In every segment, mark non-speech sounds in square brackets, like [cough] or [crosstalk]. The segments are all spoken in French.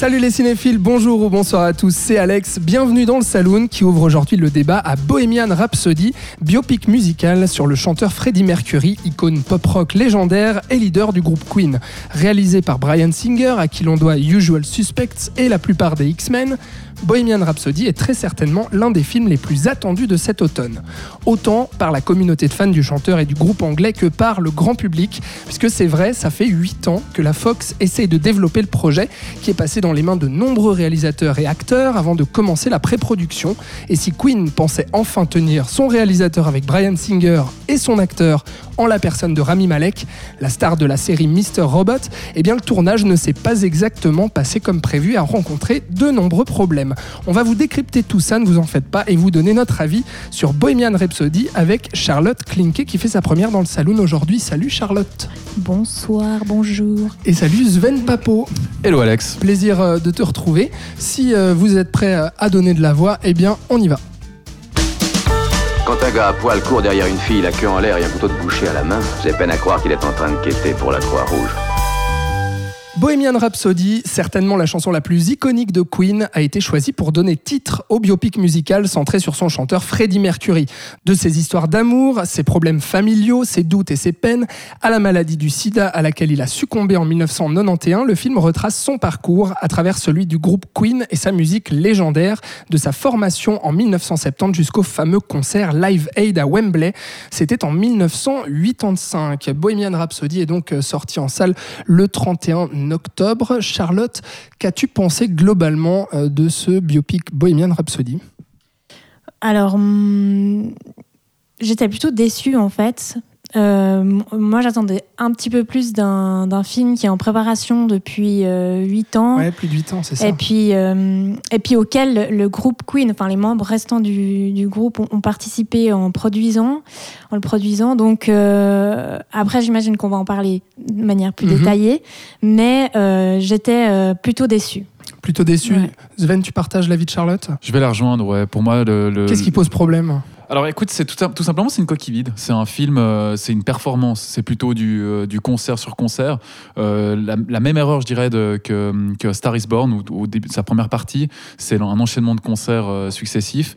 Salut les cinéphiles, bonjour ou bonsoir à tous, c'est Alex. Bienvenue dans le Saloon qui ouvre aujourd'hui le débat à Bohemian Rhapsody, biopic musical sur le chanteur Freddie Mercury, icône pop-rock légendaire et leader du groupe Queen. Réalisé par Brian Singer, à qui l'on doit Usual Suspects et la plupart des X-Men, Bohemian Rhapsody est très certainement l'un des films les plus attendus de cet automne. Autant par la communauté de fans du chanteur et du groupe anglais que par le grand public, puisque c'est vrai, ça fait 8 ans que la Fox essaye de développer le projet, qui est passé dans les mains de nombreux réalisateurs et acteurs avant de commencer la pré-production. Et si Queen pensait enfin tenir son réalisateur avec Brian Singer et son acteur en la personne de Rami Malek, la star de la série Mr. Robot, eh bien le tournage ne s'est pas exactement passé comme prévu et a rencontré de nombreux problèmes. On va vous décrypter tout ça, ne vous en faites pas, et vous donner notre avis sur Bohemian Rhapsody avec Charlotte Klinke qui fait sa première dans le saloon aujourd'hui. Salut Charlotte Bonsoir, bonjour. Et salut Sven Papo Hello Alex Plaisir euh, de te retrouver. Si euh, vous êtes prêt euh, à donner de la voix, eh bien on y va. Quand un gars à poil court derrière une fille, la queue en l'air et un couteau de boucher à la main, j'ai peine à croire qu'il est en train de quêter pour la Croix-Rouge. Bohemian Rhapsody, certainement la chanson la plus iconique de Queen, a été choisie pour donner titre au biopic musical centré sur son chanteur Freddie Mercury. De ses histoires d'amour, ses problèmes familiaux, ses doutes et ses peines, à la maladie du sida à laquelle il a succombé en 1991, le film retrace son parcours à travers celui du groupe Queen et sa musique légendaire, de sa formation en 1970 jusqu'au fameux concert Live Aid à Wembley. C'était en 1985. Bohemian Rhapsody est donc sorti en salle le 31 octobre. Charlotte, qu'as-tu pensé globalement euh, de ce biopic Bohemian Rhapsody? Alors, hum, j'étais plutôt déçue en fait. Euh, moi, j'attendais un petit peu plus d'un film qui est en préparation depuis euh, 8 ans. Ouais, plus de 8 ans, c'est ça. Et puis, euh, et puis auquel le groupe Queen, enfin les membres restants du, du groupe ont, ont participé en produisant, en le produisant. Donc euh, après, j'imagine qu'on va en parler de manière plus Mhm. détaillée, mais euh, j'étais euh, plutôt déçue. Plutôt déçu. Ouais. Sven, tu partages l'avis de Charlotte? Je vais la rejoindre, ouais. Pour moi, le. le- Qu'est-ce qui pose problème? Alors écoute, c'est tout, tout simplement, c'est une coquille vide. C'est un film, euh, c'est une performance. C'est plutôt du, euh, du concert sur concert. Euh, la, la même erreur, je dirais, de, que, que Star is Born, où, au début de sa première partie, c'est un enchaînement de concerts successifs.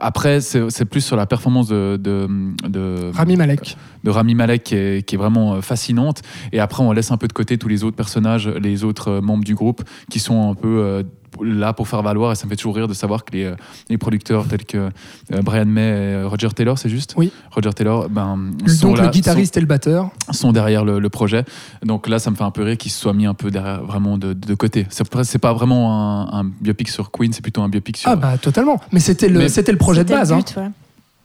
Après, c'est plus sur la performance de, de, de, Rami Malek. de Rami Malek qui est, qui est vraiment fascinante. Et après, on laisse un peu de côté tous les autres personnages, les autres membres du groupe qui sont un peu là pour faire valoir. Et ça me fait toujours rire de savoir que les, euh, les producteurs tels que euh, Brian May et euh, Roger Taylor, c'est juste? Oui. Roger Taylor, ben, sont, Donc là- le guitariste et le batteur. sont, sont derrière le, le projet. Donc là, ça me fait un peu rire qu'ils se soient mis un peu derrière, vraiment de, de côté. C'est c'est pas vraiment un, un biopic sur Queen, c'est plutôt un biopic sur. Ah bah totalement. Mais c'était le, le projet de base. le hein. ouais.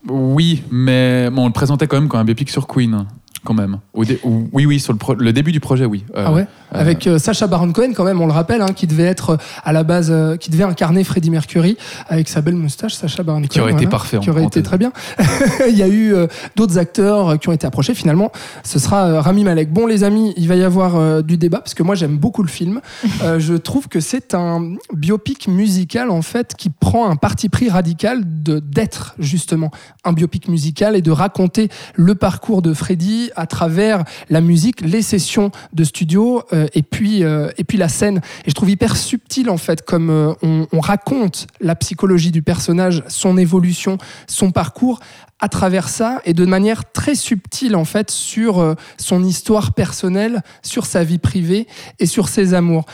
Oui, mais bon, on le présentait quand même comme un biopic sur Queen, quand même. Au dé- oui, oui, sur le, pro- le début du projet, oui. Euh, Ah ouais euh, Avec euh, Sacha Baron Cohen quand même, on le rappelle, hein, qui devait être à la base, euh, qui devait incarner Freddie Mercury avec sa belle moustache, Sacha Baron Cohen. Qui aurait été parfait, en Qui aurait été très bien. [laughs] il y a eu d'autres acteurs qui ont été approchés. Finalement, ce sera Rami Malek. Bon les amis, il va y avoir du débat parce que moi j'aime beaucoup le film. [laughs] Je trouve que c'est un biopic musical en fait qui prend un parti pris radical de d'être justement un biopic musical et de raconter le parcours de Freddie à travers la musique, les sessions de studio euh, et puis euh, et puis la scène. Et je trouve hyper subtil en fait comme euh, on, on raconte la psychologie du personnage, son évolution, son parcours à travers ça et de manière très subtile en fait sur son histoire personnelle, sur sa vie privée et sur ses amours.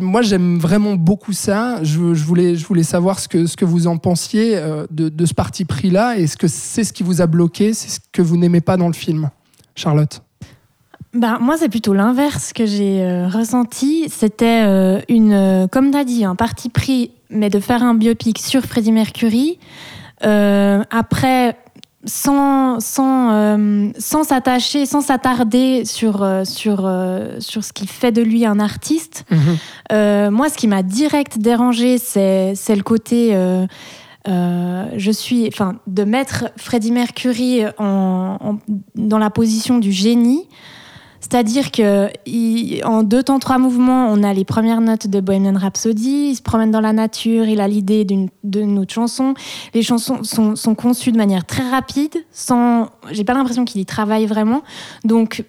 Moi, j'aime vraiment beaucoup ça. Je, voulais, savoir ce que, vous en pensiez euh, de, ce parti pris-là. Est-ce que c'est ce qui vous a bloqué? C'est ce que vous n'aimez pas dans le film Charlotte? Bah, moi, c'est plutôt l'inverse que j'ai euh, ressenti. C'était euh, une, comme tu dit, un parti pris, mais de faire un biopic sur Freddie Mercury. Après, sans sans euh, sans s'attacher, sans s'attarder sur euh, sur euh, sur ce qui fait de lui un artiste. Euh, moi, ce qui m'a direct dérangé, c'est c'est le côté. je suis, enfin, de mettre Freddie Mercury en, en- dans la position du génie, C'est-à-dire que en deux temps, trois mouvements, on a les premières notes de Bohemian Rhapsody. Il se promène dans la nature, il a l'idée d'une d'une autre chanson. Les chansons sont, sont conçues de manière très rapide, sans. J'ai pas l'impression qu'il y travaille vraiment. Donc,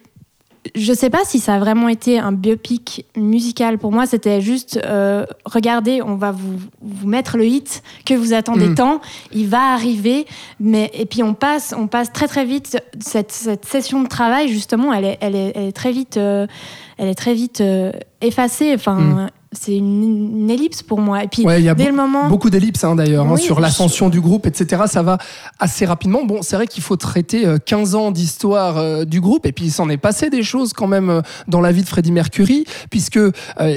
je sais pas si ça a vraiment été un biopic musical. Pour moi, c'était juste euh, regardez, on va vous, vous mettre le hit que vous attendez Mm. tant. Il va arriver, mais et puis on passe, on passe très très vite. Cette, cette session de travail, justement, elle est, elle est, elle est très vite, euh, elle est très vite euh, effacée. Enfin, Mm. C'est une, ellipse pour moi. Et puis Ouais, y a dès le moment, Beaucoup d'ellipses hein, d'ailleurs, hein, sur l'ascension du groupe, etc. Ça va assez rapidement. Bon, c'est vrai qu'il faut traiter euh, 15 ans d'histoire euh, du groupe, et puis il s'en est passé des choses quand même euh, dans la vie de Freddie Mercury, puisque euh,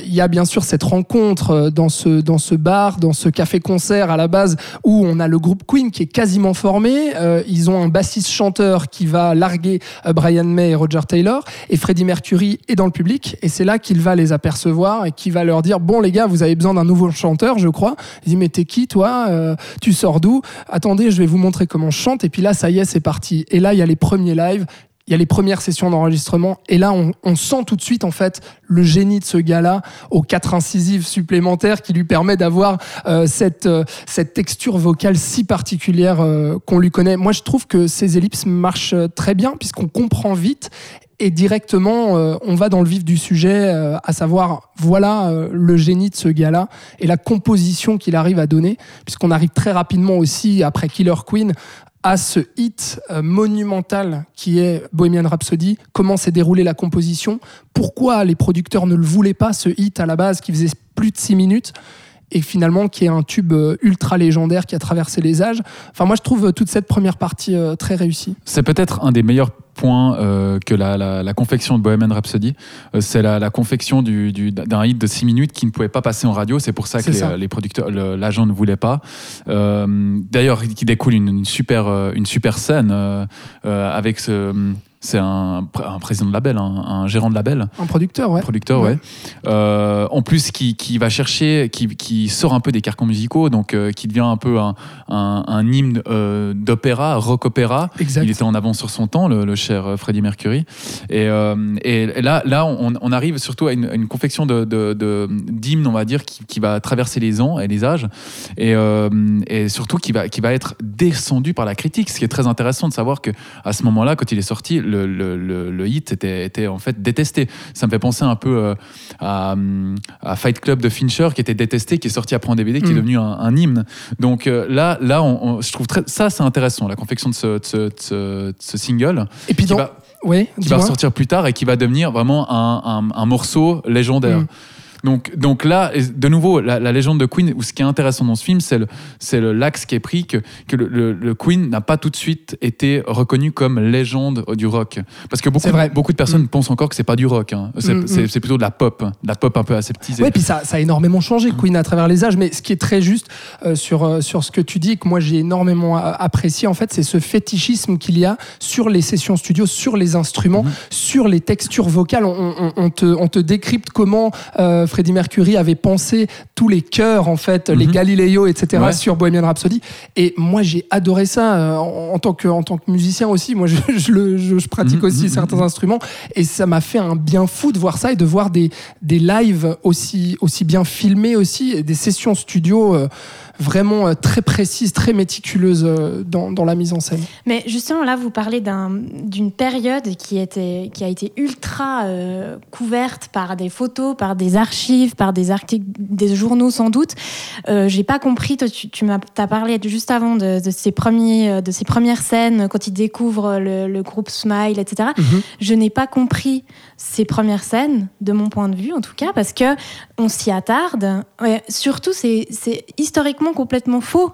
il y a bien sûr cette rencontre euh, dans ce, dans ce bar, dans ce café-concert à la base, où on a le groupe Queen qui est quasiment formé. Euh, ils ont un bassiste-chanteur qui va larguer euh, Brian May et Roger Taylor, et Freddie Mercury est dans le public, et c'est là qu'il va les apercevoir et qui va leur dire bon les gars, vous avez besoin d'un nouveau chanteur, je crois. Il dit mais t'es qui toi Euh, Tu sors d'où? Attendez, je vais vous montrer comment je chante. Et puis là, ça y est, c'est parti. Et là, il y a les premiers lives. Il y a les premières sessions d'enregistrement et là on, sent tout de suite en fait le génie de ce gars-là aux quatre incisives supplémentaires qui lui permet d'avoir euh, cette, euh, cette texture vocale si particulière euh, qu'on lui connaît. Moi je trouve que ces ellipses marchent très bien puisqu'on comprend vite et directement on va dans le vif du sujet, à savoir voilà le génie de ce gars-là et la composition qu'il arrive à donner, puisqu'on arrive très rapidement aussi après Killer Queen à ce hit euh, monumental qui est Bohemian Rhapsody, comment s'est déroulée la composition, pourquoi les producteurs ne le voulaient pas, ce hit à la base qui faisait plus de 6 minutes et finalement qui est un tube euh, ultra légendaire qui a traversé les âges? Enfin moi je trouve euh, toute cette première partie très réussie. C'est peut-être un des meilleurs points euh, que la, la- la confection de Bohemian Rhapsody. Euh, c'est la, la confection du- du- d'un hit de 6 minutes qui ne pouvait pas passer en radio. C'est pour ça que les, ça. euh, les producteurs, l'agent ne voulait pas. D'ailleurs, qui découle une, une super, une super scène avec ce. C'est un, pr- un président de label, un, un gérant de label Un producteur, ouais. producteur, ouais. Euh, en plus, qui, qui va chercher, qui, qui sort un peu des carcans musicaux, donc euh, qui devient un peu un, hymne euh, d'opéra, rock opéra. Exact. Il était en avance sur son temps, le, le cher Freddie Mercury. Et, et là, là on, on arrive surtout à une, confection de, de, de- d'hymnes, on va dire, qui, qui va traverser les ans et les âges, et, et surtout qui va, qui va être descendu par la critique. Ce qui est très intéressant de savoir que à ce moment-là, quand il est sorti, le, le, le, le hit était, était en fait détesté. Ça me fait penser un peu euh, à, hum, à Fight Club de Fincher, qui était détesté, qui est sorti après en DVD, qui est Mm. devenu un, un hymne. Donc euh, là, là, on, on- je trouve très, ça c'est intéressant, la confection de ce, de ce, de ce- de ce single, Et puis dans... va, Ouais, qui va ressortir plus tard et qui va devenir vraiment un, un- un morceau légendaire. Mm. Donc, donc là, de nouveau, la, la légende de Queen, ou ce qui est intéressant dans ce film, c'est le, l'axe qui est pris que, que le, le- le Queen n'a pas tout de suite été reconnu comme légende du rock. Parce que beaucoup, vrai. beaucoup de personnes pensent encore que c'est pas du rock. hein. C'est, Mm, mm. c'est plutôt de la pop, de la pop un peu aseptisée. Ouais, puis ça, ça a énormément changé, Queen, à travers les âges. Mais ce qui est très juste euh, sur, euh, sur ce que tu dis, que moi j'ai énormément apprécié, en fait, c'est ce fétichisme qu'il y a sur les sessions studio, sur les instruments, sur les textures vocales. On, on- on te, on te décrypte comment euh, Freddie Mercury avait pensé tous les chœurs, en fait, les Mhm. Galileo, etc., Ouais. sur Bohemian Rhapsody. Et moi j'ai adoré ça euh, en, en tant que, en tant que musicien aussi. Moi [laughs] je, je le- je- je pratique Mhm, aussi mhm, certains instruments. Et ça m'a fait un bien fou de voir ça et de voir des, des lives aussi, aussi bien filmés aussi, et des sessions studio euh, vraiment euh, très précises, très méticuleuses euh, dans, dans la mise en scène. Mais justement, là, vous parlez d'un- d'une période qui, était, qui a été ultra euh, couverte par des photos, par des archives, par des articles, des journaux sans doute. Euh, J'ai pas compris, toi, tu, tu as parlé juste avant de, de, ces premiers, de ces premières scènes quand il découvre le, le groupe Smile, etc. Je n'ai pas compris ces premières scènes, de mon point de vue en tout cas, parce que on s'y attarde. Ouais, surtout, c'est historiquement complètement faux.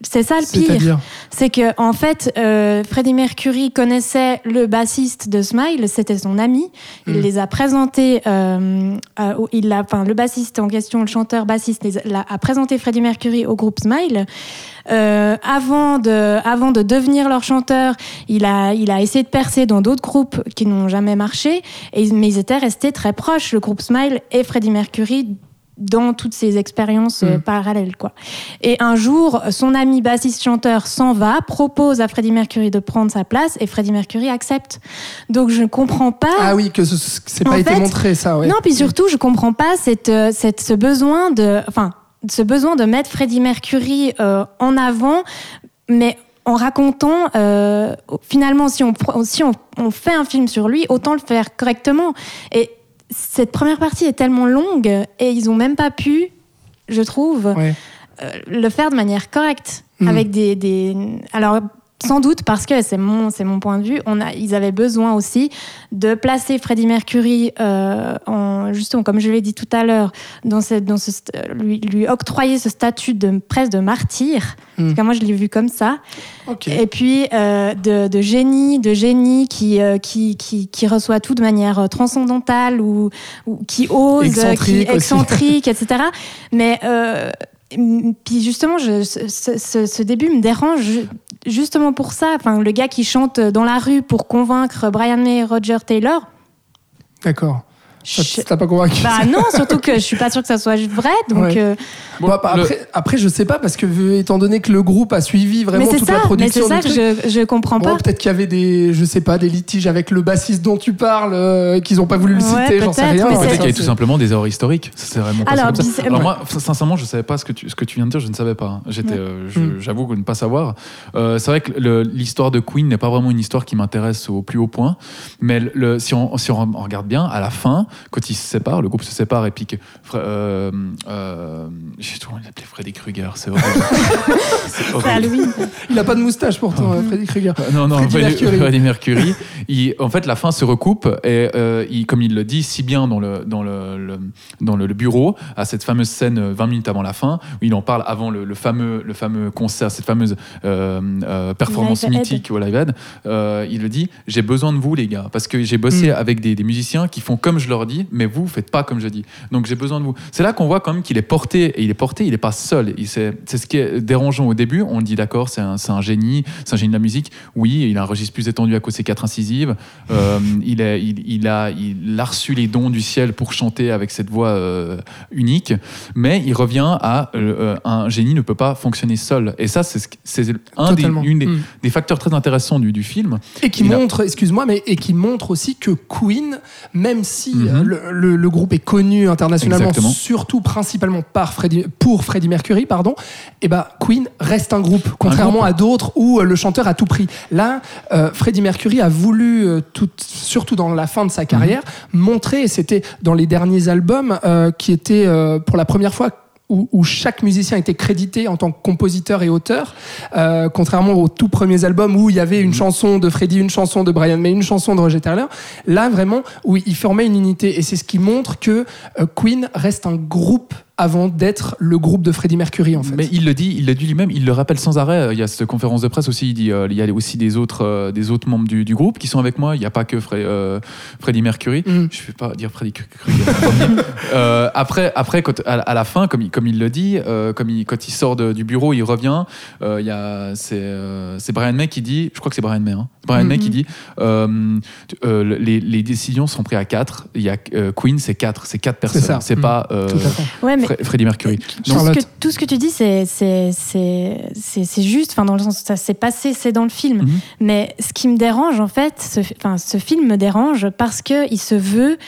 C'est ça le pire. C'est que en fait, euh, Freddie Mercury connaissait le bassiste de Smile, c'était son ami. Il Mm. les a présentés. euh, euh, il a, enfin, le bassiste en question, le chanteur bassiste, les a, présenté Freddie Mercury au groupe Smile. Avant de, avant de devenir leur chanteur, il a, il a essayé de percer dans d'autres groupes qui n'ont jamais marché, et, mais ils étaient restés très proches, le groupe Smile et Freddie Mercury dans toutes ces expériences euh, Mm. parallèles quoi. Et un jour, son ami bassiste chanteur s'en va, propose à Freddie Mercury de prendre sa place et Freddie Mercury accepte. Donc je ne comprends pas. Ah oui, que ce- c'est pas été montré ça, ouais. Non, puis surtout, je comprends pas cette, euh, cette, ce besoin de, enfin, ce besoin de mettre Freddie Mercury euh, en avant, mais en racontant, euh, finalement, si on, si on, on fait un film sur lui, autant le faire correctement. Et cette première partie est tellement longue et ils ont même pas pu, je trouve, Ouais. euh, le faire de manière correcte. Mhm. Avec des, des. Alors, sans doute parce que c'est mon, c'est mon point de vue, on a, ils avaient besoin aussi de placer Freddie Mercury, euh, en, justement, comme je l'ai dit tout à l'heure, dans cette, dans ce, st- lui, lui octroyer ce statut de presque de martyr. En tout cas, moi, je l'ai vu comme ça. Et puis euh, de, de génie, de génie qui, euh, qui, qui, qui reçoit tout de manière transcendantale ou, ou qui ose, Excentrique qui excentrique, etc. [laughs] Mais puis justement, ce, début me dérange ju- justement pour ça. Enfin, le gars qui chante dans la rue pour convaincre Brian May et Roger Taylor. D'accord. Ça T'as pas convaincu Bah non, surtout que je suis pas sûre que ça soit vrai. Donc Ouais. euh, Bon, bah, le- après, après, je sais pas, parce que étant donné que le groupe a suivi vraiment mais toute ça, la mais production c'est ça que truc, je, je comprends Bon, pas. peut-être qu'il y avait des, je sais pas, des litiges avec le bassiste dont tu parles, euh, qu'ils ont pas voulu le Ouais, citer, j'en sais rien. mais c'est- Peut-être qu'il y avait tout simplement des erreurs historiques. Ça, C'est vraiment passé Alors, comme ça. bis- Alors moi, sincèrement, je savais pas ce que tu, ce que tu viens de dire. Je ne savais pas. hein. J'étais, Ouais. euh, je- Mm. j'avoue ne pas savoir. Euh, c'est vrai que l'histoire de Queen n'est pas vraiment une histoire qui m'intéresse au plus haut point. Mais le- le- si, on, si on regarde bien, à la fin, quand ils se séparent, le groupe se sépare et puis que, euh, euh, j'ai toujours envie d'appeler Freddy Krueger. C'est horrible. [laughs] horrible. Il a pas de moustache pourtant, euh, Freddy Krueger. Euh, Non, non, Freddie Mercury. Freddie Mercury. il- en fait, la fin se recoupe et euh, il, comme il le dit si bien dans le, dans le, le- dans le, le bureau, à cette fameuse scène euh, 20 minutes avant la fin, où il en parle avant le, le fameux, le fameux concert, cette fameuse euh, euh, performance mythique au Live Aid, euh, il le dit j'ai besoin de vous, les gars, parce que j'ai bossé Mm. avec des, des musiciens qui font comme je leur dis, mais vous faites pas comme je dis. Donc j'ai besoin de vous. C'est là qu'on voit quand même qu'il est porté, et il est porté, il n'est pas seul. Il- C'est c'est ce qui est dérangeant au début. On dit d'accord, c'est un, c'est un génie, c'est un génie de la musique. Oui, il a un registre plus étendu à cause de ses quatre incisives. Euh, il, est, il, il a, il a reçu les dons du ciel pour chanter avec cette voix euh, unique, mais il revient à euh, un génie ne peut pas fonctionner seul. Et ça, c'est ce un des, une des, des facteurs très intéressants du, du film. Et qui Il a- montre, excuse-moi, mais et qui montre aussi que Queen, même si Mhm. Euh, le, le- le groupe est connu internationalement, Exactement. surtout principalement par Freddie, pour Freddie Mercury, pardon, et ben Queen reste un groupe, contrairement groupe. à d'autres où euh, le chanteur a tout pris. Là, euh, Freddie Mercury a voulu, euh, tout, surtout dans la fin de sa carrière, montrer, et c'était dans les derniers albums euh, qui étaient euh, pour la première fois où, où chaque musicien était crédité en tant que compositeur et auteur, euh, contrairement aux tout premiers albums où il y avait une chanson de Freddie, une chanson de Brian May, une chanson de Roger Taylor. Là, vraiment, où ils formaient une unité. Et c'est ce qui montre que euh, Queen reste un groupe avant d'être le groupe de Freddie Mercury, en fait. Mais il le dit, il le dit lui-même, il le rappelle sans arrêt. Il y a cette conférence de presse aussi, il dit, euh, il y a aussi des autres, euh, des autres membres du, du groupe qui sont avec moi. Il n'y a pas que Fre- euh, Freddie Mercury. Mm. Je ne vais pas dire Freddie. Euh, après, après quand, à, à la fin, comme il, comme il le dit, euh, comme il, quand il sort de- du bureau, il revient. euh, il y a, c'est, euh, Brian May qui dit, je crois que c'est Brian May, hein, Brian May Mhm. qui dit, euh, euh, les, les décisions sont prises à quatre. Il y a euh, Queen, c'est quatre, c'est quatre personnes. C'est Mm. pas euh, Tout à fait. Ouais, mais Fre- Freddie Mercury. tout ce, Charlotte. que, tout ce que tu dis, c'est juste, enfin, dans le sens où ça s'est passé, c'est dans le film. Mhm. Mais ce qui me dérange, en fait, ce, enfin, ce film me dérange parce qu'il se veut.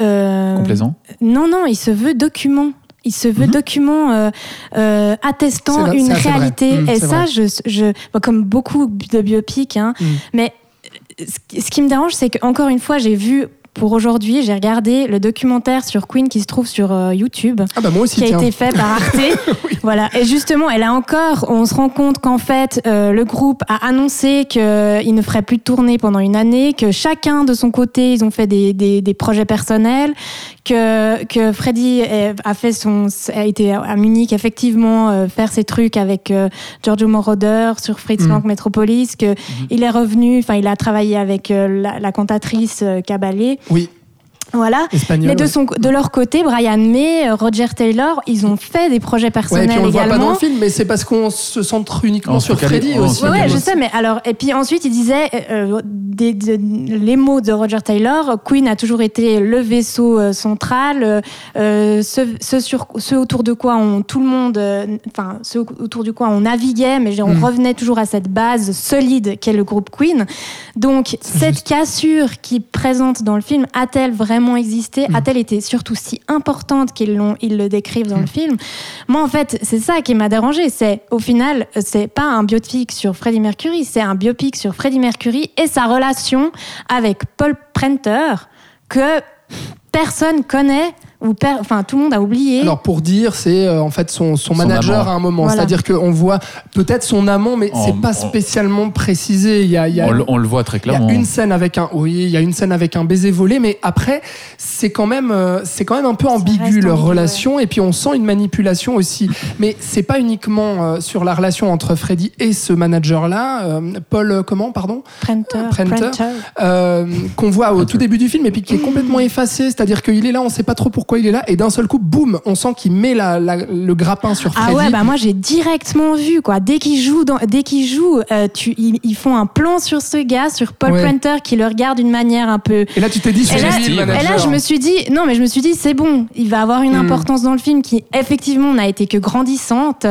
euh, Complaisant. Non, non, il se veut document. Il se veut Mhm. document euh, euh, attestant une réalité. Mhm, Et ça, je, je, bon, comme beaucoup de biopics, hein, Mhm. mais ce qui- ce qui me dérange, c'est qu'encore une fois, j'ai vu pour aujourd'hui, j'ai regardé le documentaire sur Queen qui se trouve sur euh, YouTube Ah bah moi aussi, qui a été fait par Arte. [laughs] Voilà. Et justement, et là encore, on se rend compte qu'en fait, euh, le groupe a annoncé qu'il ne ferait plus de tournée pendant une année, que chacun de son côté, ils ont fait des, des, des projets personnels, que, que Freddy a fait son, a été à Munich effectivement euh, faire ses trucs avec Giorgio Moroder sur Fritz Mm. Lang Metropolis, que il est revenu, enfin, il a travaillé avec la, la cantatrice Caballé. Oui, Voilà. espagnol. Mais de, ouais. son, de leur côté, Brian May, euh, Roger Taylor, ils ont fait des projets Ouais, et personnels puis on le voit pas dans le film, mais c'est parce qu'on se centre uniquement On sur Freddy aussi. Ouais, ouais, je sais, mais alors, et puis ensuite, il disait, euh, euh, des- de- les mots de Roger Taylor, Queen a toujours été le vaisseau euh, central, euh, ce, ce sur, ce autour de quoi on, tout le monde, euh, enfin, ce autour du quoi on naviguait, mais on Mm. revenait toujours à cette base solide qu'est le groupe Queen. Donc, cette cassure qui est présente dans le film, a-t-elle vraiment existé Mm. A-t-elle été surtout si importante qu'ils l'ont, ils le décrivent dans Mm. le film? Moi, en fait, c'est ça qui m'a dérangé. C'est, au final, c'est pas un biopic sur Freddie Mercury, c'est un biopic sur Freddie Mercury et sa relation avec Paul Prenter que personne connaît ou per- enfin tout le monde a oublié. Alors pour dire, c'est euh, en fait son, son Son manager amant. à un moment. Voilà. C'est-à-dire qu'on voit peut-être son amant, mais c'est pas en- spécialement précisé. Il y a, il y a- On, le- on le voit très il y a clairement. une scène avec un, oui, il y a une scène avec un baiser volé, mais après, c'est quand même, euh, c'est quand même un peu ambigu leur ambigu, relation, et puis on sent une manipulation aussi. [laughs] mais c'est pas uniquement euh, sur la relation entre Freddy et ce manager-là, euh, Paul, euh, comment, pardon, Prenter, Prenter. Prenter. euh, qu'on voit au tout début du film, et puis qui est complètement effacé. C'est-à-dire qu'il est là, on sait pas trop pourquoi il est là, et d'un seul coup, boum, on sent qu'il met la- la- le grappin sur Freddy. Ah ouais, bah moi j'ai directement vu quoi. Dès qu'ils jouent, dans- dès qu'ils jouent, euh, tu, ils, ils font un plan sur ce gars, sur Paul Ouais. Prenter, qui le regarde d'une manière un peu. Et là, tu t'es dit, c'est Et là, et là, je me suis dit, non, mais je me suis dit, c'est bon, il va avoir une Hmm. importance dans le film qui, effectivement, n'a été que grandissante.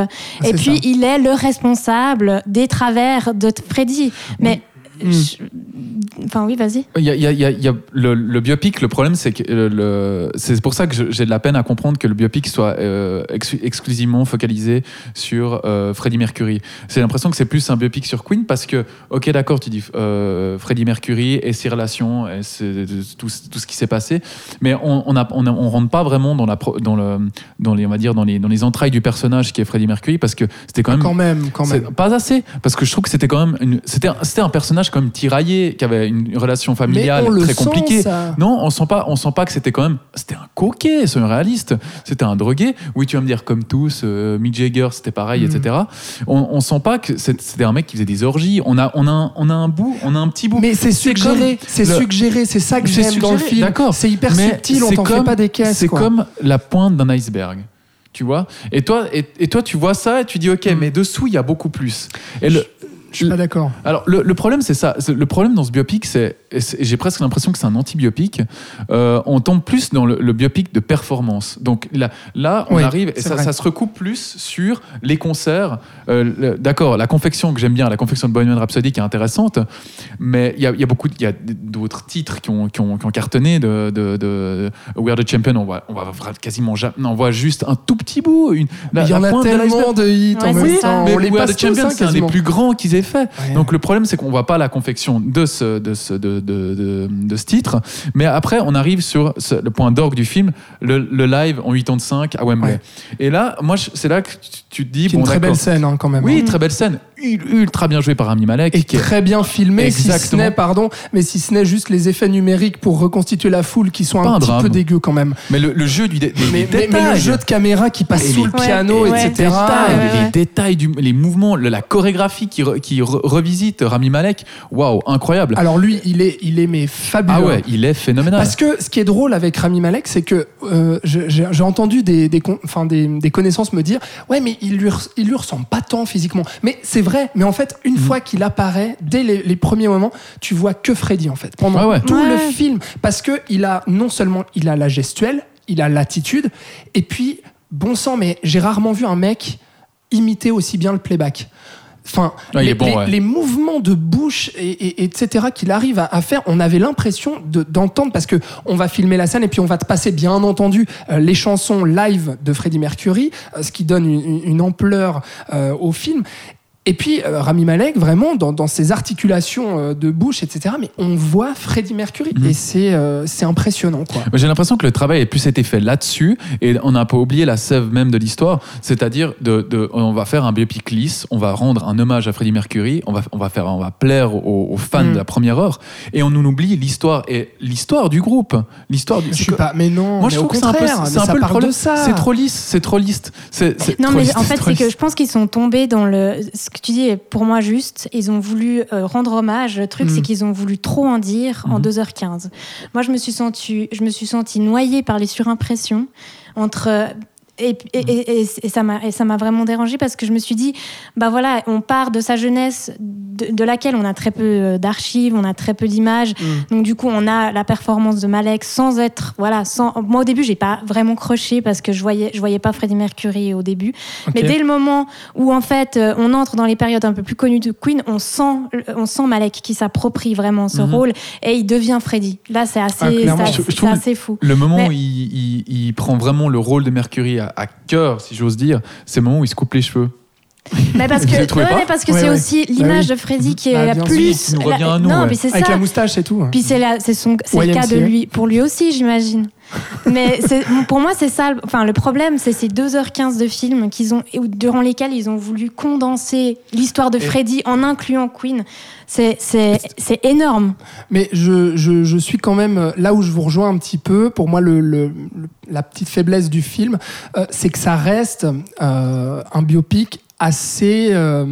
et c'est puis, ça. il est le responsable des travers de Freddy. Mais, Hmm. je- enfin, oui, vas-y. Il y a, il y a- il y a- il y a le, le biopic, le problème, c'est que le- le- c'est pour ça que j'ai de la peine à comprendre que le biopic soit euh, ex- exclusivement focalisé sur euh, Freddie Mercury. C'est l'impression que c'est plus un biopic sur Queen parce que, ok, d'accord, tu dis euh, Freddie Mercury et ses relations, et tout, tout ce qui s'est passé, mais on on, a- on, a- on rentre pas vraiment dans, la, pro- dans, le, dans, les, on va dire, dans, les, dans les entrailles du personnage qui est Freddie Mercury parce que c'était quand même Quand même, quand même. Pas assez, parce que je trouve que c'était quand même une, c'était un, c'était un personnage quand même tiraillé, qui avait une relation familiale on très compliquée. Non, on sent pas, on sent pas que c'était quand même, c'était un coquet, soyons réalistes. C'était un drogué. Oui, tu vas me dire comme tous, euh, Mick Jagger, c'était pareil, Mm. etc. On, on sent pas que c'est- c'était un mec qui faisait des orgies. On a, on a, un, on a un bout, on a un petit bout. Mais c'est suggéré, c'est suggéré, c'est ça que C'est j'aime dans le film. d'accord. C'est hyper Mais subtil, on c'est t'en fait pas des caisses. C'est comme la pointe d'un iceberg. Tu vois et toi, et, et toi, tu vois ça et tu dis, OK, Mm. mais dessous, il y a beaucoup plus. Et le, Je suis pas d'accord. alors, le, problème, c'est ça. Le problème dans ce biopic, c'est. J'ai presque l'impression que c'est un anti-biopic. Euh, on tombe plus dans le, le biopic de performance. Donc là, là on Oui, arrive et ça, se recoupe plus sur les concerts. Euh, le- D'accord, la confection que j'aime bien, la confection de Bohemian Rhapsody qui est intéressante, mais il y a, il y a beaucoup, de- il y a d'autres titres qui ont, qui ont, qui ont cartonné de, de, de We Are the Champion. On voit, on va quasiment jamais, on voit juste un tout petit bout. Une, la- Il y en a pointe de tellement de hits en Ouais, même c'est ça. temps. Mais On les We Are passe the hein, c'est un des plus grands qu'ils aient fait. Ouais. Donc le problème, c'est qu'on voit pas la confection de ce, de ce, de, de, de, de ce titre. Mais après, on arrive sur ce- le point d'orgue du film, le, le live en 85 à Wembley. Ouais. Et là, moi, c'est là que tu, te dis, Qui est bon, une très belle scène hein, quand même. Oui, hein. très belle scène. Ul- Ultra bien joué par Rami Malek. Et qui est- très bien filmé, si ce Exactement. n'est, pardon, mais si ce n'est juste les effets numériques pour reconstituer la foule qui sont un, un petit drame. peu dégueux quand même. Mais le, le jeu du dé- Mais, mais- mais le jeu de caméra qui passe Et sous les- le piano, Ouais, ouais. etc. détails, ouais, les ouais. détails, du, les mouvements, la chorégraphie qui, re- qui re- revisite Rami Malek, waouh, incroyable. Alors lui, il est, il est mais fabuleux. ah ouais, il est phénoménal. Parce que ce qui est drôle avec Rami Malek, c'est que euh, j'ai entendu des, des, con- enfin, des, des connaissances me dire Ouais, mais il lui, il lui ressemble pas tant physiquement. Mais c'est vrai, mais en fait, une fois qu'il apparaît, dès les, les premiers moments, tu vois que Freddy en fait, pendant Ouais, ouais. tout Ouais. le film. Parce que il a non seulement il a la gestuelle, il a l'attitude, et puis, bon sang, mais j'ai rarement vu un mec imiter aussi bien le playback. Enfin, Ah, les, est bon, les- ouais. les mouvements de bouche et, et- etc qu'il arrive à, à faire, on avait l'impression de- d'entendre parce que on va filmer la scène et puis on va te passer bien entendu euh, les chansons live de Freddie Mercury, euh, ce qui donne une ampleur euh, au film. Et puis euh, Rami Malek, vraiment dans, dans ses articulations euh, de bouche, etc. Mais on voit Freddie Mercury Mhm. et c'est euh, c'est impressionnant quoi. J'ai l'impression que le travail a plus été fait là-dessus et on n'a pas oublié la sève même de l'histoire, c'est-à-dire de, de- on va faire un biopic lisse, on va rendre un hommage à Freddie Mercury, on va, on va faire, on va plaire aux, aux fans Mm. de la première heure et on nous oublie l'histoire et l'histoire du groupe, l'histoire du. Je suis pas, mais non. Moi, je mais au trouve que c'est un peu, contraire, c'est un peu le problème. de ça. C'est trop lisse, c'est trop c'est Non, trop mais en fait, c'est que je pense qu'ils sont tombés dans le. Ce que tu dis est pour moi juste. Ils ont voulu euh, rendre hommage. Le truc, Mm. c'est qu'ils ont voulu trop en dire en Mhm. 2h15. Moi, je me suis sentie, je me suis sentie noyée par les surimpressions entre. Et, et, et, et ça m'a vraiment dérangé parce que je me suis dit bah voilà on part de sa jeunesse de, de laquelle on a très peu euh, d'archives on a très peu d'images. Donc du coup on a la performance de Malek sans être voilà sans moi au début j'ai pas vraiment croché parce que je voyais je voyais pas Freddie Mercury au début. Mais dès le moment où en fait euh, on entre dans les périodes un peu plus connues de Queen on sent on sent Malek qui s'approprie vraiment ce Mhm. rôle et il devient Freddie. Là c'est assez, Ah, Je- je assez- assez fou. Le moment Mais- où il, il- il prend vraiment le rôle de Mercury à, cœur, si j'ose dire, c'est le moment où il se coupe les cheveux. [laughs] Mais parce que, mais parce que Ouais, c'est ouais. aussi l'image oui. de Freddy qui est Bah, la plus. Qui nous revient la- à nous, non, ouais. mais c'est Avec ça. la moustache et tout. Puis c'est la- c'est son, c'est le cas de lui, pour lui aussi, j'imagine. [laughs] Mais pour moi, c'est ça. le- Enfin, le problème, c'est ces 2h15 de film qu'ils ont, durant lesquels ils ont voulu condenser l'histoire de Et- Freddy en incluant Queen. C'est c'est- c'est énorme. Mais je, je, je suis quand même euh, là où je vous rejoins un petit peu. Pour moi, le, le- le- la petite faiblesse du film, euh, c'est que ça reste euh, un biopic assez, euh,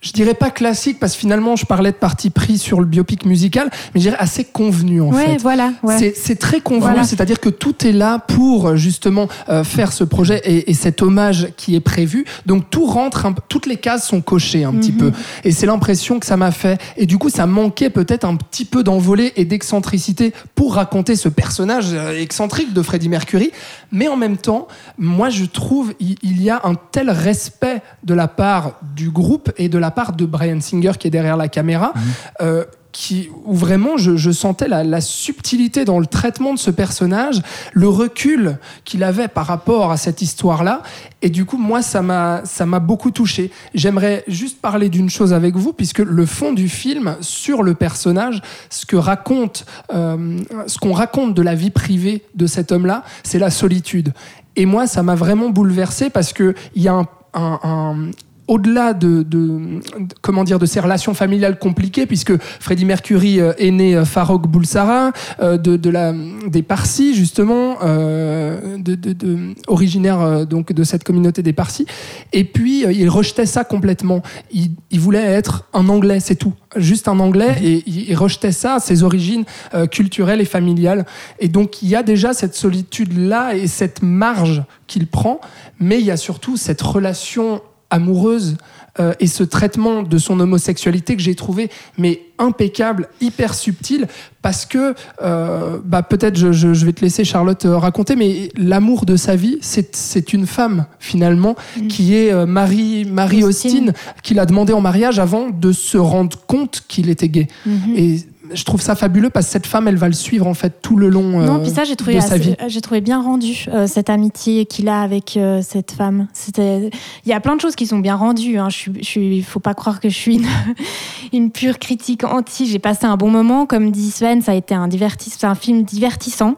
je dirais pas classique, parce que finalement, je parlais de parti pris sur le biopic musical, mais je dirais assez convenu en ouais, fait. voilà. Ouais. C'est- C'est très convenu, Voilà. c'est-à-dire que tout est là pour justement euh, faire ce projet et, et cet hommage qui est prévu. Donc tout rentre, un- toutes les cases sont cochées un petit Mhm. peu. Et c'est l'impression que ça m'a fait. Et du coup, ça manquait peut-être un petit peu d'envolée et d'excentricité pour raconter ce personnage euh, excentrique de Freddie Mercury. Mais en même temps, moi je trouve il, il y a un tel respect de la part du groupe et de la part de Brian Singer qui est derrière la caméra. euh, qui, où vraiment je, je sentais la, la subtilité dans le traitement de ce personnage, le recul qu'il avait par rapport à cette histoire-là. Et du coup, moi, ça m'a ça m'a beaucoup touché. J'aimerais juste parler d'une chose avec vous, puisque le fond du film sur le personnage, ce que raconte, euh, ce qu'on raconte de la vie privée de cet homme-là, c'est la solitude. Et moi, ça m'a vraiment bouleversé parce que il y a un, un- un- au-delà de, de- comment dire de ces relations familiales compliquées puisque Freddie Mercury euh, est né euh, Farrokh Bulsara euh, de, de la des Parsis justement euh, de, de- de- originaire donc de cette communauté des Parsis. Et puis il rejetait ça complètement. Il, il voulait être un anglais c'est tout. Juste un anglais et il, il rejetait ça ses origines euh, culturelles et familiales. Et donc il y a déjà cette solitude là et cette marge qu'il prend mais il y a surtout cette relation amoureuse euh, et ce traitement de son homosexualité que j'ai trouvé mais impeccable, hyper subtil, parce que euh, bah, peut-être je, je- je vais te laisser Charlotte euh, raconter, mais l'amour de sa vie, c'est c'est une femme finalement qui est euh, Marie Marie Austin, Austin. qu'il a demandé en mariage avant de se rendre compte qu'il était gay. Mhm. Et je trouve ça fabuleux parce que cette femme, elle va le suivre en fait tout le long. Non, euh, puis ça, j'ai trouvé, de sa vie. j'ai trouvé bien rendu euh, cette amitié qu'il a avec euh, cette femme. C'était, il y a plein de choses qui sont bien rendues. Hein. Je suis, faut pas croire que je suis une, [laughs] une pure critique anti. J'ai passé un bon moment, comme dit Sven, ça a été un divertis, c'est un film divertissant,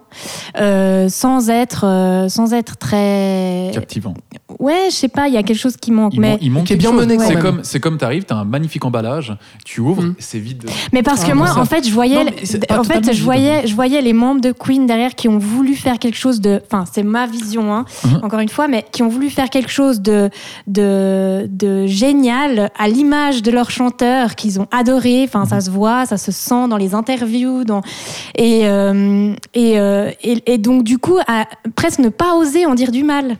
euh, sans être, euh, sans être très. Captivant. Ouais, je sais pas, il y a quelque chose qui manque, Il, mais. il manque Qui est quelque bien chose. mené C'est comme, c'est comme t'arrives, t'as un magnifique emballage, tu ouvres, Mm. c'est vide. Mais parce que Ah, moi, bon, ça- en fait, je voyais, Non, en fait, je voyais, je voyais les membres de Queen derrière qui ont voulu faire quelque chose de, enfin, c'est ma vision, hein, Mhm. encore une fois, mais qui ont voulu faire quelque chose de, de, de génial à l'image de leur chanteur qu'ils ont adoré. Enfin, Mhm. ça se voit, ça se sent dans les interviews, dans et euh, et, euh, et, et donc du coup, à presque ne pas oser en dire du mal.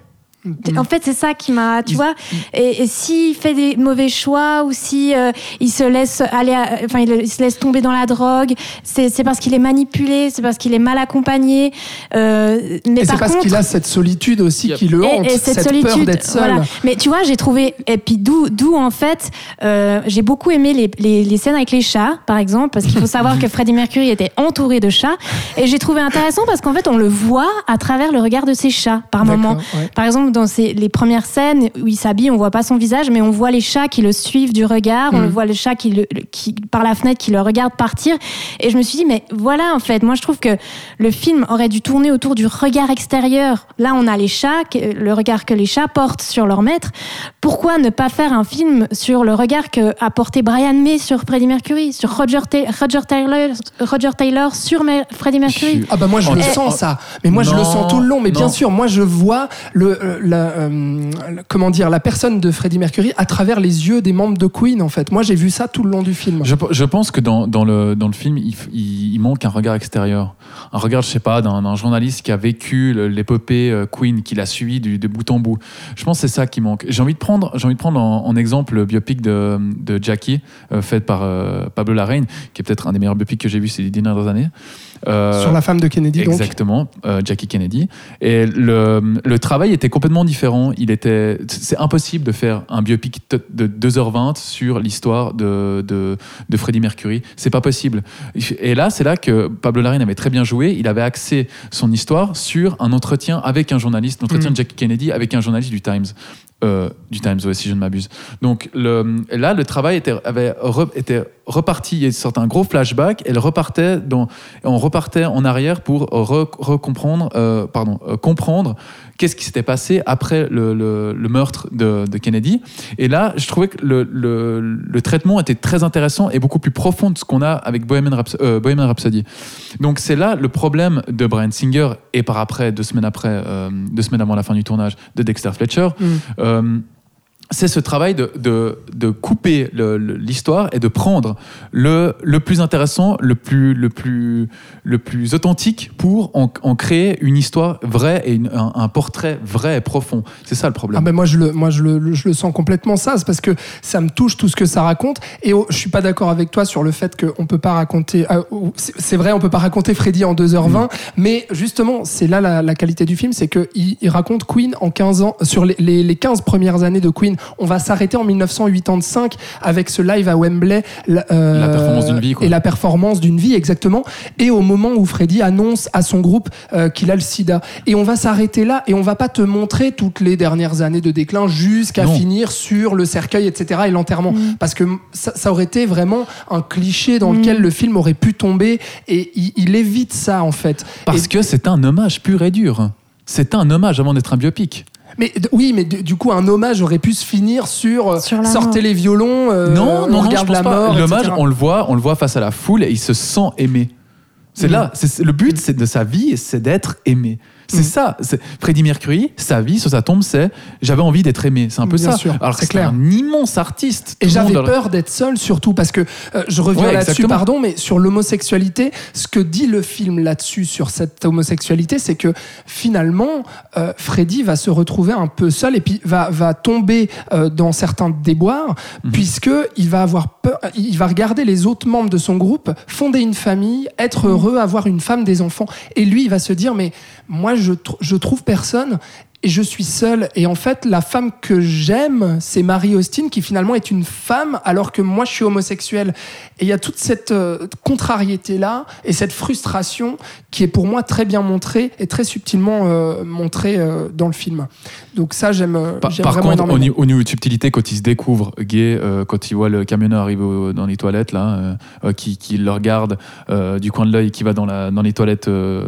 En fait, c'est ça qui m'a, tu vois. Et, et s'il fait des mauvais choix ou si euh, il se laisse aller, à- enfin, il, il se laisse tomber dans la drogue, c'est parce qu'il est manipulé, c'est parce qu'il est mal accompagné. Euh, mais Et c'est par parce contre, qu'il a cette solitude aussi Yep. qui le hante, et, et cette, peur solitude, d'être seul. voilà. Mais tu vois, j'ai trouvé, et puis d'où, d'où en fait, euh, j'ai beaucoup aimé les, les, les scènes avec les chats, par exemple, parce qu'il faut savoir que Freddie Mercury était entouré de chats, et j'ai trouvé intéressant parce qu'en fait, on le voit à travers le regard de ses chats, par moment. ouais. Par exemple, dans ces, les premières scènes où il s'habille, on voit pas son visage, mais on voit les chats qui le suivent du regard, on le voit le chat qui, le, le- qui par la fenêtre qui le regarde partir. Et je me suis dit, mais voilà, en fait, moi je trouve que le film aurait dû tourner autour du regard extérieur. Là, on a les chats, le regard que les chats portent sur leur maître. Pourquoi ne pas faire un film sur le regard que a porté Brian May sur Freddie Mercury, sur Roger, Ta- Roger Taylor, Roger Taylor sur Ma- Freddie Mercury? Ah bah moi je le sens ça, mais moi je le sens tout le long. Mais bien sûr, moi je vois le, euh, la, euh, comment dire, la personne de Freddie Mercury à travers les yeux des membres de Queen, en fait. Moi, j'ai vu ça tout le long du film. Je, pense que dans, dans, le, dans le film, il, manque un regard extérieur. Un regard, je sais pas, d'un journaliste qui a vécu l'épopée euh, Queen, qui l'a suivi de bout en bout. Je pense que c'est ça qui manque. J'ai envie de prendre, envie de prendre en, exemple le biopic de, de Jackie, euh, fait par Pablo Larraín, qui est peut-être un des meilleurs biopics que j'ai vu ces dernières années. Euh, Sur la femme de Kennedy, donc. Exactement, euh, Jackie Kennedy. Et le, le travail était complètement différent. Il était, c'est impossible de faire un biopic de 2h20 sur l'histoire de, de, de Freddie Mercury. C'est pas possible. Et là, c'est là que Pablo Larraín avait très bien joué. Il avait axé son histoire sur un entretien avec un journaliste, l'entretien Mm. de Jackie Kennedy avec un journaliste du Times. Euh, du Times, ouais, si je ne m'abuse. Donc là, le travail était, avait re- était reparti, il sortait un gros flashback, elle repartait on repartait en arrière pour re- recomprendre, euh, pardon, euh, comprendre qu'est-ce qui s'était passé après le, le- le meurtre de, de Kennedy. Et là, je trouvais que le, le- traitement était très intéressant et beaucoup plus profond de ce qu'on a avec Bohemian, euh, Bohemian Rhapsody. Donc c'est là le problème de Brian Singer et par après, deux semaines après, euh, deux semaines avant la fin du tournage, de Dexter Fletcher. Mm. C'est ce travail de, de, de couper l'histoire et de prendre le, le plus intéressant, le plus, le plus, le plus authentique pour en, en créer une histoire vraie et une- un, un portrait vrai et profond. C'est ça le Ah problème. ben moi je le moi je le, je le sens complètement ça. C'est parce que ça me touche tout ce que ça raconte. Et oh, je suis pas d'accord avec toi sur le fait qu'on peut pas raconter ah, c'est vrai on peut pas raconter Freddy en 2h20 mais justement c'est là la, la qualité du film c'est que il, il raconte Queen en 15 ans sur les, les, les 15 premières années de Queen on va s'arrêter en 1985 avec ce live à Wembley la, euh, La performance d'une vie, quoi. et la performance d'une vie exactement et au moment où Freddy annonce à son groupe euh, qu'il a le sida et on va s'arrêter là et on va pas te montrer toutes les dernières années de déclin jusqu'à Non. finir sur le cercueil etc et l'enterrement parce que ça, ça aurait été vraiment un cliché dans lequel le film aurait pu tomber et il, il évite ça en fait Parce Et- que c'est un hommage pur et dur. C'est un hommage avant d'être un biopic. Mais oui mais du, du coup un hommage aurait pu se finir sur, euh, Sur sortez les violons euh, non, on non, non, regarde pense la pas. mort L'hommage, on le voit, on le voit face à la foule et il se sent aimé. C'est Mhm. là, c'est- le but, c'est de sa vie, c'est d'être aimé. C'est Mhm. ça. c'est- Freddie Mercury, sa vie sur sa tombe, c'est j'avais envie d'être aimé. C'est un peu Bien ça. sûr, Alors c'est clair. un immense artiste. Et j'avais monde peur d'être seul, surtout parce que euh, je reviens Ouais, là-dessus, pardon, mais sur l'homosexualité, ce que dit le film là-dessus, sur cette homosexualité, c'est que finalement, euh, Freddy va se retrouver un peu seul et puis va, va tomber euh, dans certains déboires, Mhm. puisque il va avoir peur, il va regarder les autres membres de son groupe fonder une famille, être Mhm. heureux, avoir une femme, des enfants, et lui, il va se dire, mais moi, je, tr- je trouve personne. Et je suis seul. Et en fait, la femme que j'aime, c'est Marie Austin, qui finalement est une femme, alors que moi, je suis homosexuel. Et il y a toute cette euh, contrariété-là et cette frustration qui est pour moi très bien montrée et très subtilement euh, montrée euh, dans le film. Donc ça, j'aime Par, par vraiment contre, au, énormément. niveau- au niveau de subtilité, quand il se découvre gay, euh, quand il voit le camionneur arriver au- dans les toilettes, là, qui, qui le regarde euh, du coin de l'œil, qui va dans, la, dans les toilettes euh,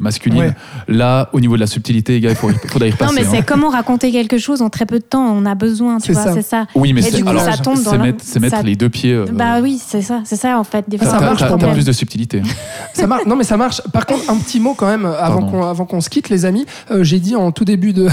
masculines, Ouais. là, au niveau de la subtilité, les gars, il faut, il [laughs] y Non, mais hein. c'est comment raconter quelque chose en très peu de temps. On a besoin, tu C'est vois, ça. c'est ça. Oui, mais c'est du coup, alors, ça tombe dans c'est le- mettre, c'est mettre ça- les deux pieds. euh, Bah oui, c'est ça, c'est ça en fait. Des fois, Ça c'est t'as- plus de subtilité. Ça marche. Non, mais ça marche. Par contre, un petit mot quand même avant Pardon. qu'on avant qu'on se quitte, les amis. Euh, J'ai dit en tout début [laughs] de,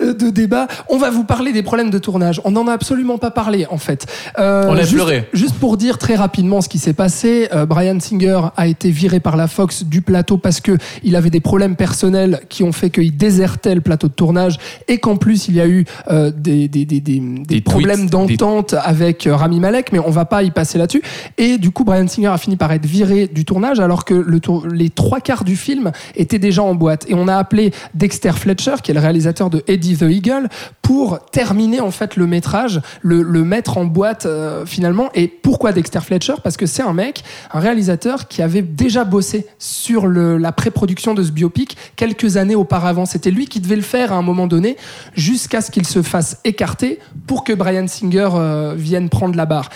de, débat, on va vous parler des problèmes de tournage. On n'en a absolument pas parlé en fait. Euh, On l'a juste, pleuré. Juste pour dire très rapidement ce qui s'est passé, euh, Brian Singer a été viré par la Fox du plateau parce que il avait des problèmes personnels qui ont fait qu'il désertait le plateau de tournage et qu'en plus il y a eu euh, des, des, des, des, problèmes d'entente avec euh, Rami Malek, mais on va pas y passer là-dessus. Et du coup, Brian Singer a fini par être viré du tournage alors que le tour- les trois quarts du film étaient déjà en boîte. Et on a appelé Dexter Fletcher, qui est le réalisateur de Eddie the Eagle, pour terminer en fait le métrage, le, le mettre en boîte euh, finalement. Et pourquoi Dexter Fletcher? Parce que c'est un mec, un réalisateur qui avait déjà bossé sur le- la pré-production de ce biopic quelques années auparavant. C'était lui qui devait le faire à un moment donné, jusqu'à ce qu'il se fasse écarter pour que Brian Singer euh, vienne prendre la barre.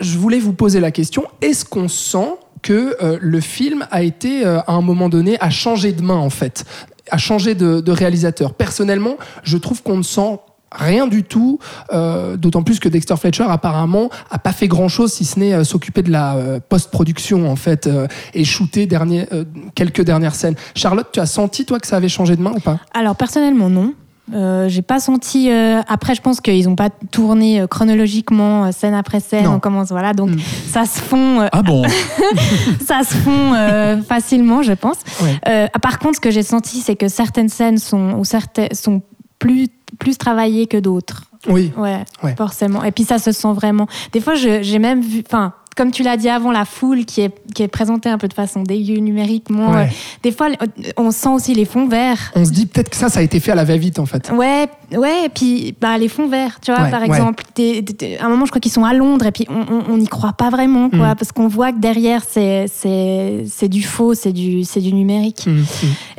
Je voulais vous poser la question est-ce qu'on sent que euh, le film a été euh, à un moment donné a changé de main en fait, a changé de, de réalisateur? Personnellement, je trouve qu'on ne sent rien du tout, euh, d'autant plus que Dexter Fletcher apparemment a pas fait grand chose si ce n'est euh, s'occuper de la euh, post-production en fait euh, et shooter dernier, euh, quelques dernières scènes. Charlotte, tu as senti toi que ça avait changé de main ou pas? Alors personnellement non. Euh, j'ai pas senti. euh, après, je pense qu'ils ont pas tourné euh, chronologiquement, scène après scène. Non. On commence, voilà. Donc, Mm. ça se fond, euh, Ah bon? [laughs] ça se fond euh, facilement, je pense. Ouais. Euh, par contre, ce que j'ai senti, c'est que certaines scènes sont, ou certaines sont plus, plus travaillées que d'autres. Oui. Ouais, Ouais. forcément. Et puis ça se sent vraiment. Des fois, j'ai même vu. Enfin, comme tu l'as dit avant, la foule qui est, qui est présentée un peu de façon dégueu numériquement. Ouais. euh, Des fois, on sent aussi les fonds verts. On se dit peut-être que ça, ça a été fait à la va-vite en fait. Ouais, ouais, et puis bah, les fonds verts, tu vois, Ouais, par exemple. Des- des- des- à un moment, je crois qu'ils sont à Londres, et puis on n'y croit pas vraiment, quoi, Mm. parce qu'on voit que derrière, c'est c'est- c'est du faux, c'est du, c'est du numérique. Mm, mm.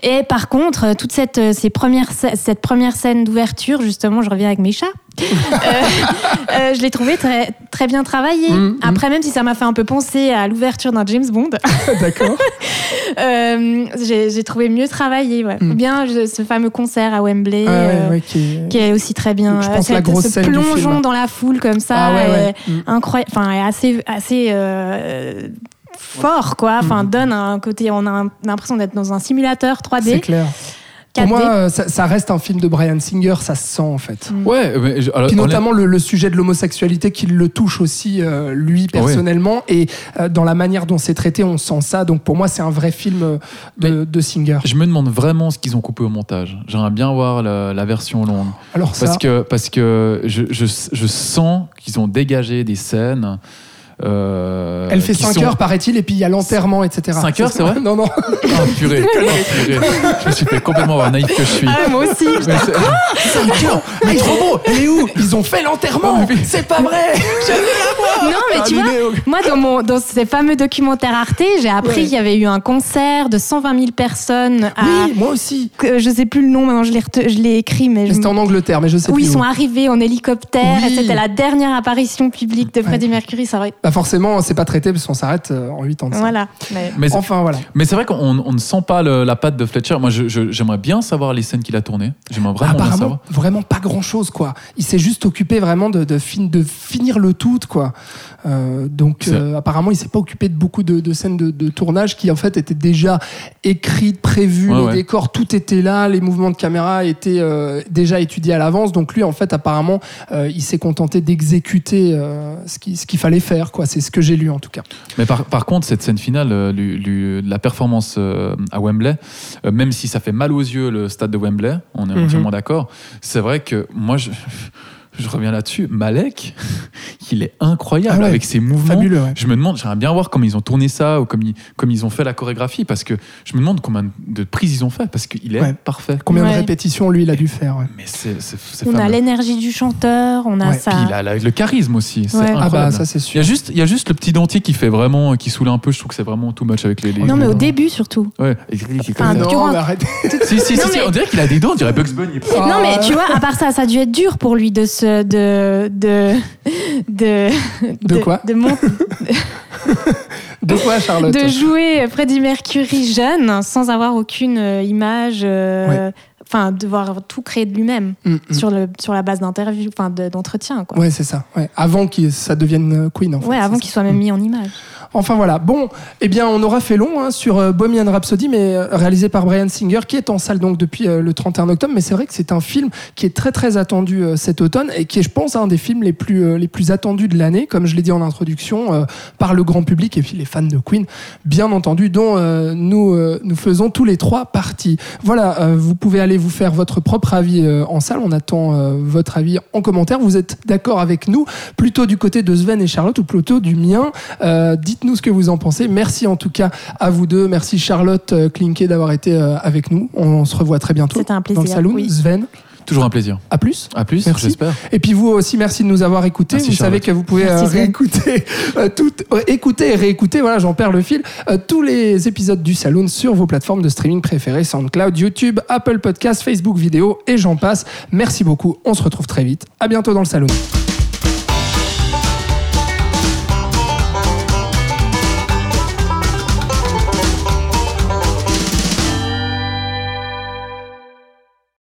Et par contre, euh, toute cette, euh, ces premières, sc- cette première scène d'ouverture, justement, je reviens avec mes chats, euh, euh, je l'ai trouvé très, très bien travaillé. Mm, mm. Après, même si ça m'a fait un peu penser à l'ouverture d'un James Bond, [laughs] D'accord. euh, j'ai trouvé mieux travaillé. Ouais. Mm. Ou bien je- ce fameux concert à Wembley. Ah ouais, euh, qui est- qui est aussi très bien. Je Euh, pense la grosse ce plongeon dans la foule comme ça, Ah incroyable, enfin assez, assez euh, fort quoi. Enfin donne un côté, on a l'impression d'être dans un simulateur C'est 3D. clair. 4D. Pour moi, euh, ça, ça reste un film de Brian Singer, ça se sent en fait. Mm. Ouais, mais je- alors, Puis notamment le, le sujet de l'homosexualité qui le touche aussi euh, lui personnellement et euh, dans la manière dont c'est traité on sent ça donc pour moi c'est un vrai film de, de Singer je me demande vraiment ce qu'ils ont coupé au montage. J'aimerais bien voir la, la version longue. alors ça Parce que, parce que je, je, je sens qu'ils ont dégagé des scènes. Euh, elle fait qui 5 sont- heures paraît-il et puis il y a l'enterrement etc Cinq heures, c'est vrai [laughs] non non Ah, purée, [laughs] purée. Je me suis fait complètement avoir naïf que je suis. Ah, moi aussi. Mais c'est- 5 heures mais trop beau elle est où ils ont fait l'enterrement c'est pas vrai [laughs] non mais tu vois, moi dans mon dans ces fameux documentaires Arte, j'ai appris Ouais. qu'il y avait eu un concert de 120 000 personnes. À, oui moi aussi que- je sais plus le nom maintenant, je l'ai je écrit mais. je c'était en Angleterre mais je sais où plus ils où. sont arrivés en hélicoptère Oui. et c'était la dernière apparition publique de Freddie Mercury. Ça aurait... bah forcément c'est pas traité parce qu'on s'arrête euh, en 8 ans de ça. Voilà. Mais... enfin voilà mais c'est vrai qu'on on ne sent pas le- la patte de Fletcher. Moi, j'aimerais bien savoir les scènes qu'il a tournées. J'aimerais vraiment bien Apparemment, savoir. vraiment pas grand chose, quoi. Il s'est juste occupé vraiment de, de, fin- de finir le tout, quoi. Euh, donc, euh, apparemment, il s'est pas occupé de beaucoup de, de scènes de, de tournage qui, en fait, étaient déjà écrites, prévues, Ouais, les ouais. décors, tout était là, les mouvements de caméra étaient euh, déjà étudiés à l'avance. Donc, lui, en fait, apparemment, euh, il s'est contenté d'exécuter euh, ce qu'il ce qu'il fallait faire, quoi. C'est ce que j'ai lu, en tout cas. Mais par, par contre, cette scène finale, euh, la performance euh, à Wembley, euh, même si ça fait mal aux yeux le stade de Wembley, on est Mhm. entièrement d'accord, c'est vrai que moi, je, je reviens là-dessus, Malek, [laughs] il est incroyable Ah ouais. avec ses mouvements. Fabuleux, ouais. Je me demande, j'aimerais bien voir comment ils ont tourné ça ou comme ils, comme ils ont fait la chorégraphie, parce que je me demande combien de prises ils ont fait, parce qu'il est Ouais. parfait. Combien de répétitions, lui, il a dû faire, ouais. Mais c'est c'est- c'est On a l'énergie du chanteur, on a Ouais. ça. Puis il a la- le charisme aussi, c'est. Ah bah, ça, c'est il, y sûr. a juste, il y a juste le petit dentier qui fait vraiment, qui saoule un peu, je trouve que c'est vraiment too much avec les... les Non, mais au début surtout. Ouais. Enfin, non, durant- mais arrête. Si, si, si, Non, si, mais- on dirait qu'il a des dents, on dirait Bugs Bunny. Ah. Non, mais tu vois, à part ça, ça a dû être dur pour lui de se. De. de. de. De quoi de, mon- [laughs] De quoi, Charlotte de jouer Freddie Mercury jeune sans avoir aucune euh, image. euh, Enfin, devoir tout créer de lui-même Mm, mm. sur, le, sur la base d'interview, enfin de- d'entretien, quoi. Ouais, c'est ça. Ouais. Avant que ça devienne euh, Queen, en fait. Ouais, avant qu'il soit même mis en image. Enfin voilà. Bon, eh bien, on aura fait long hein, sur euh, Bohemian Rhapsody, mais euh, réalisé par Brian Singer, qui est en salle donc depuis le 31 octobre. Mais c'est vrai que c'est un film qui est très très attendu cet automne et qui est, je pense, un des films les plus les plus attendus de l'année, comme je l'ai dit en introduction, par le grand public et puis les fans de Queen, bien entendu, dont nous nous faisons tous les trois partie. Voilà, vous pouvez aller vous faire votre propre avis euh, en salle. On attend euh, votre avis en commentaire. Vous êtes d'accord avec nous, plutôt du côté de Sven et Charlotte ou plutôt du mien euh, Dites-nous ce que vous en pensez. Merci en tout cas à vous deux. Merci Charlotte Klinke d'avoir été avec nous. On, se revoit très bientôt C'était un dans plaisir. le salon. oui. Sven, Toujours un plaisir. à plus. À plus, Merci. j'espère. Et puis vous aussi, merci de nous avoir écoutés. Merci, vous savez que vous pouvez Merci, euh, réécouter, euh, tout, euh, écouter et réécouter, voilà, j'en perds le fil, euh, tous les épisodes du Saloon sur vos plateformes de streaming préférées, SoundCloud, YouTube, Apple Podcasts, Facebook Vidéo et j'en passe. Merci beaucoup. On se retrouve très vite. À bientôt dans le Saloon.